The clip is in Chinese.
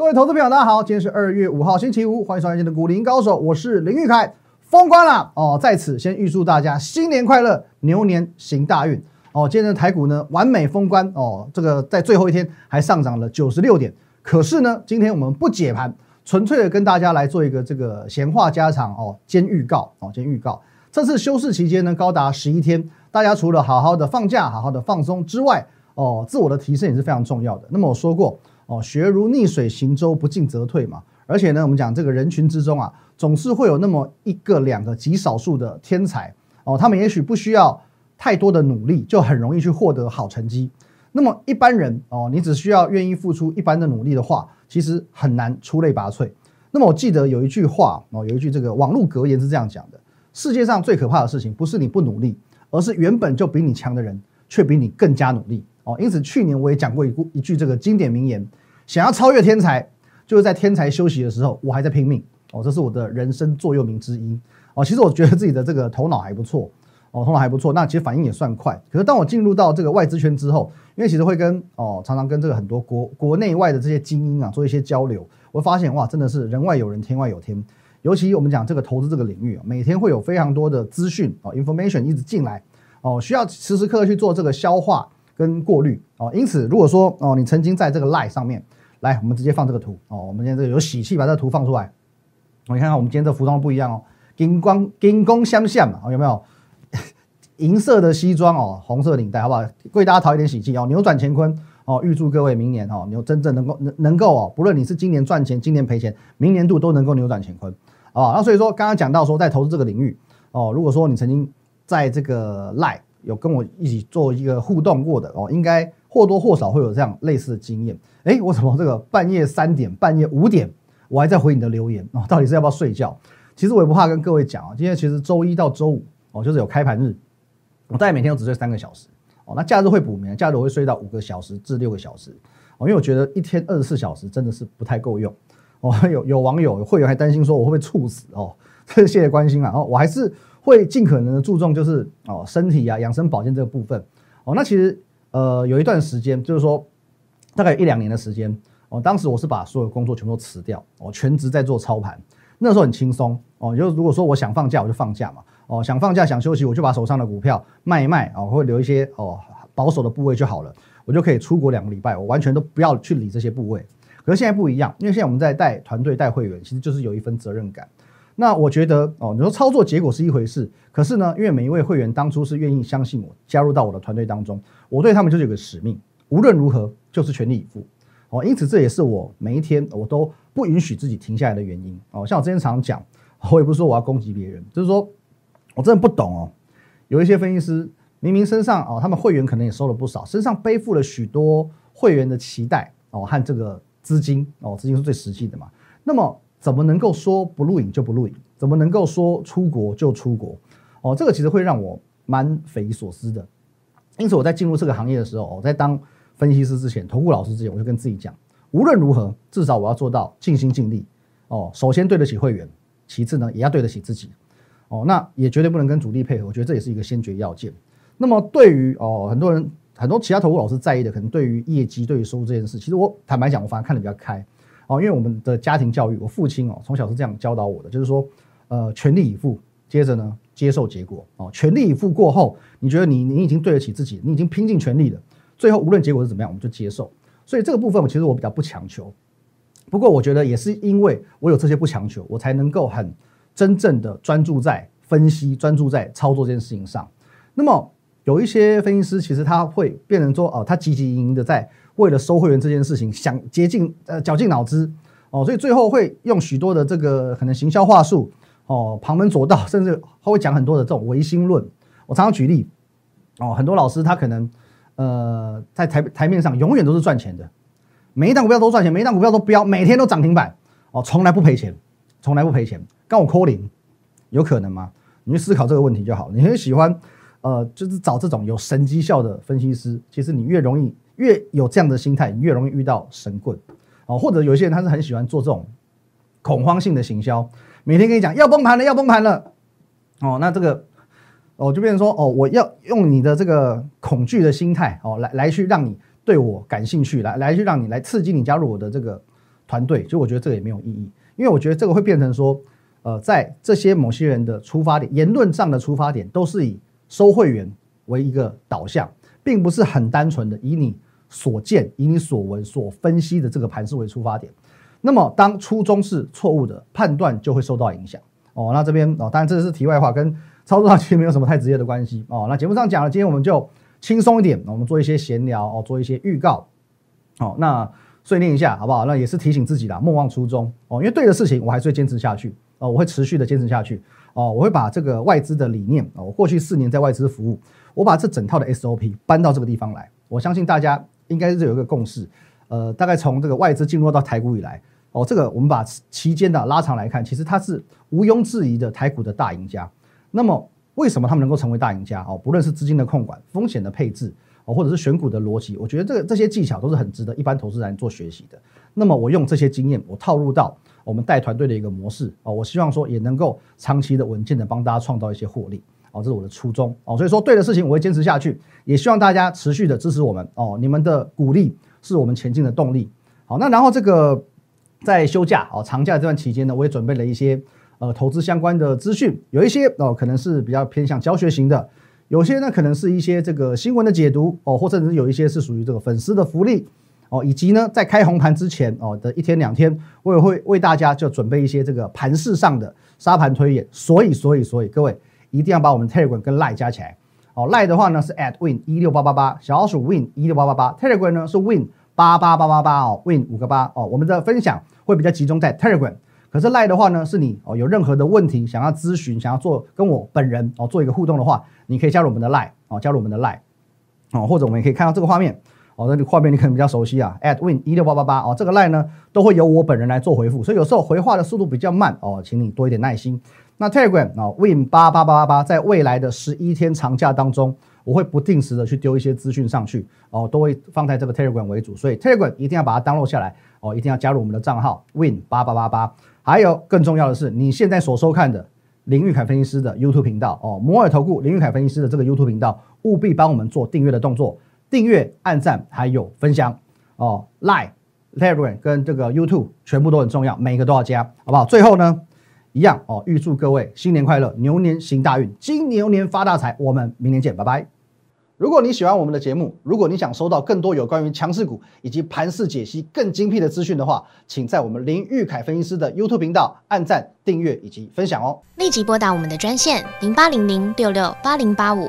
各位投资朋友，大家好，今天是二月五号，星期五，欢迎收看今天的股林高手，我是林玉凯，封关了哦，在此先预祝大家新年快乐，牛年行大运哦。今天的台股呢完美封关哦，这个在最后一天还上涨了九十六点，可是呢，今天我们不解盘，纯粹的跟大家来做一个这个闲话家常哦，兼预告哦，兼预告。这次休市期间呢，高达十一天，大家除了好好的放假、好好的放松之外，哦，自我的提升也是非常重要的。那么我说过。哦，学如逆水行舟，不进则退嘛。而且呢，我们讲这个人群之中啊，总是会有那么一个、两个极少数的天才哦，他们也许不需要太多的努力，就很容易去获得好成绩。那么一般人哦，你只需要愿意付出一般的努力的话，其实很难出类拔萃。那么我记得有一句话哦，有一句这个网络格言是这样讲的：世界上最可怕的事情，不是你不努力，而是原本就比你强的人却比你更加努力哦。因此，去年我也讲过一一句这个经典名言。想要超越天才，就是在天才休息的时候，我还在拼命哦。这是我的人生座右铭之一哦。其实我觉得自己的这个头脑还不错哦，头脑还不错。那其实反应也算快。可是当我进入到这个外资圈之后，因为其实会跟哦，常常跟这个很多国国内外的这些精英啊做一些交流，我发现哇，真的是人外有人，天外有天。尤其我们讲这个投资这个领域啊，每天会有非常多的资讯哦，information 一直进来哦，需要时时刻刻去做这个消化跟过滤哦。因此，如果说哦，你曾经在这个 lie 上面。来，我们直接放这个图哦。我们今天这个有喜气，把这个图放出来。我你看看，我们今天这服装不一样哦，金光金光相向嘛，有没有？银色的西装哦，红色领带，好不好？为大家讨一点喜气哦。扭转乾坤哦，预祝各位明年哦，牛真正能够能能够哦，不论你是今年赚钱，今年赔钱，明年度都能够扭转乾坤哦。那所以说，刚刚讲到说，在投资这个领域哦，如果说你曾经在这个赖有跟我一起做一个互动过的哦，应该或多或少会有这样类似的经验。哎，我怎么这个半夜三点、半夜五点，我还在回你的留言哦？到底是要不要睡觉？其实我也不怕跟各位讲啊，今天其实周一到周五哦，就是有开盘日，我大概每天都只睡三个小时哦。那假日会补眠，假日我会睡到五个小时至六个小时哦，因为我觉得一天二十四小时真的是不太够用哦。有有网友有会员还担心说我会不会猝死哦？谢谢关心啊！哦，我还是会尽可能的注重就是哦身体啊养生保健这个部分哦。那其实呃有一段时间就是说。大概一两年的时间哦，当时我是把所有工作全部都辞掉，我全职在做操盘，那时候很轻松哦。就如果说我想放假，我就放假嘛哦，想放假想休息，我就把手上的股票卖一卖哦，会留一些哦保守的部位就好了，我就可以出国两个礼拜，我完全都不要去理这些部位。可是现在不一样，因为现在我们在带团队带会员，其实就是有一份责任感。那我觉得哦，你说操作结果是一回事，可是呢，因为每一位会员当初是愿意相信我，加入到我的团队当中，我对他们就是有个使命。无论如何，就是全力以赴哦。因此，这也是我每一天我都不允许自己停下来的原因哦。像我之前常讲，我也不是说我要攻击别人，就是说我真的不懂哦。有一些分析师明明身上哦，他们会员可能也收了不少，身上背负了许多会员的期待哦和这个资金哦，资金是最实际的嘛。那么怎么能够说不录影就不录影？怎么能够说出国就出国？哦，这个其实会让我蛮匪夷所思的。因此，我在进入这个行业的时候，我在当。分析师之前，投顾老师之前，我就跟自己讲，无论如何，至少我要做到尽心尽力哦。首先对得起会员，其次呢，也要对得起自己哦。那也绝对不能跟主力配合，我觉得这也是一个先决要件。那么对于哦，很多人很多其他投顾老师在意的，可能对于业绩、对于收入这件事，其实我坦白讲，我反而看得比较开哦。因为我们的家庭教育，我父亲哦从小是这样教导我的，就是说，呃，全力以赴，接着呢接受结果哦。全力以赴过后，你觉得你你已经对得起自己，你已经拼尽全力了。最后无论结果是怎么样，我们就接受。所以这个部分，我其实我比较不强求。不过我觉得也是因为我有这些不强求，我才能够很真正的专注在分析、专注在操作这件事情上。那么有一些分析师，其实他会变成说，哦，他积极营营的在为了收会员这件事情想竭尽呃绞尽脑汁哦，所以最后会用许多的这个可能行销话术哦，旁门左道，甚至他会讲很多的这种唯心论。我常常举例哦，很多老师他可能。呃，在台台面上永远都是赚钱的，每一档股票都赚钱，每一档股票都飙，每天都涨停板哦，从来不赔钱，从来不赔钱。跟我 call 零，有可能吗？你去思考这个问题就好。你很喜欢，呃，就是找这种有神绩效的分析师。其实你越容易，越有这样的心态，你越容易遇到神棍哦。或者有些人他是很喜欢做这种恐慌性的行销，每天跟你讲要崩盘了，要崩盘了哦，那这个。哦，就变成说，哦，我要用你的这个恐惧的心态，哦，来来去让你对我感兴趣，来来去让你来刺激你加入我的这个团队，就我觉得这个也没有意义，因为我觉得这个会变成说，呃，在这些某些人的出发点、言论上的出发点，都是以收会员为一个导向，并不是很单纯的以你所见、以你所闻、所分析的这个盘势为出发点。那么，当初衷是错误的，判断就会受到影响。哦，那这边哦，当然这是题外话，跟操作上其实没有什么太直接的关系。哦，那节目上讲了，今天我们就轻松一点，我们做一些闲聊哦，做一些预告。哦，那碎念一下好不好？那也是提醒自己啦，莫忘初衷哦，因为对的事情我还是会坚持下去哦，我会持续的坚持下去哦，我会把这个外资的理念哦，我过去四年在外资服务，我把这整套的 SOP 搬到这个地方来，我相信大家应该是有一个共识。呃，大概从这个外资进入到台股以来，哦，这个我们把期间的拉长来看，其实它是毋庸置疑的台股的大赢家。那么为什么他们能够成为大赢家？哦，不论是资金的控管、风险的配置，哦，或者是选股的逻辑，我觉得这个这些技巧都是很值得一般投资人做学习的。那么我用这些经验，我套入到我们带团队的一个模式，哦，我希望说也能够长期的稳健的帮大家创造一些获利，哦，这是我的初衷，哦，所以说对的事情我会坚持下去，也希望大家持续的支持我们，哦，你们的鼓励。是我们前进的动力。好，那然后这个在休假哦，长假这段期间呢，我也准备了一些呃投资相关的资讯，有一些哦可能是比较偏向教学型的，有些呢可能是一些这个新闻的解读哦，或者是有一些是属于这个粉丝的福利哦，以及呢在开红盘之前哦的一天两天，我也会为大家就准备一些这个盘势上的沙盘推演。所以，所以，所以各位一定要把我们 Telegram 跟 Line 加起来。哦，，Lie 的话呢是 at win 一六八八八，小老鼠 win 一六八八八，Telegram 呢是 win 八八八八八哦，win 五个八哦。我们的分享会比较集中在 Telegram，可是 Lie 的话呢，是你哦有任何的问题想要咨询，想要做跟我本人哦做一个互动的话，你可以加入我们的 Lie 哦，加入我们的 Lie 哦，或者我们也可以看到这个画面哦，那个画面你可能比较熟悉啊，at win 一六八八八哦，这个赖呢都会由我本人来做回复，所以有时候回话的速度比较慢哦，请你多一点耐心。那 Telegram 啊，Win 八八八八八，在未来的十一天长假当中，我会不定时的去丢一些资讯上去哦，都会放在这个 Telegram 为主，所以 Telegram 一定要把它 download 下来哦，一定要加入我们的账号 Win 八八八八。还有更重要的是，你现在所收看的林玉凯分析师的 YouTube 频道哦，摩尔投顾林玉凯分析师的这个 YouTube 频道，务必帮我们做订阅的动作，订阅、按赞还有分享哦，Line Telegram 跟这个 YouTube 全部都很重要，每一个都要加，好不好？最后呢？一样哦，预祝各位新年快乐，牛年行大运，金牛年发大财。我们明年见，拜拜。如果你喜欢我们的节目，如果你想收到更多有关于强势股以及盘势解析更精辟的资讯的话，请在我们林玉凯分析师的 YouTube 频道按赞、订阅以及分享哦。立即拨打我们的专线零八零零六六八零八五